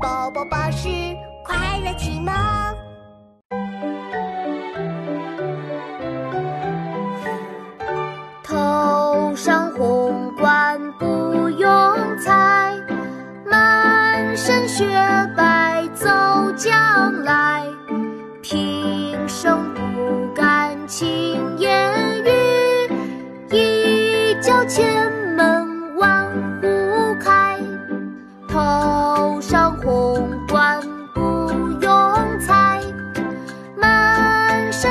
宝宝巴士快乐启蒙。头上红冠不用裁，满身雪白走将来。平生不敢轻言语，一脚前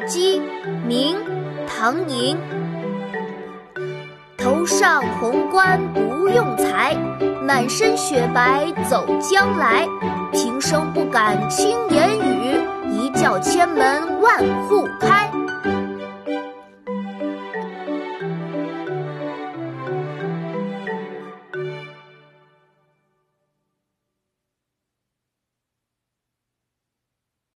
鸡，鸣，唐寅。头上红冠不用裁，满身雪白走将来。平生不敢轻言语，一叫千门万户开。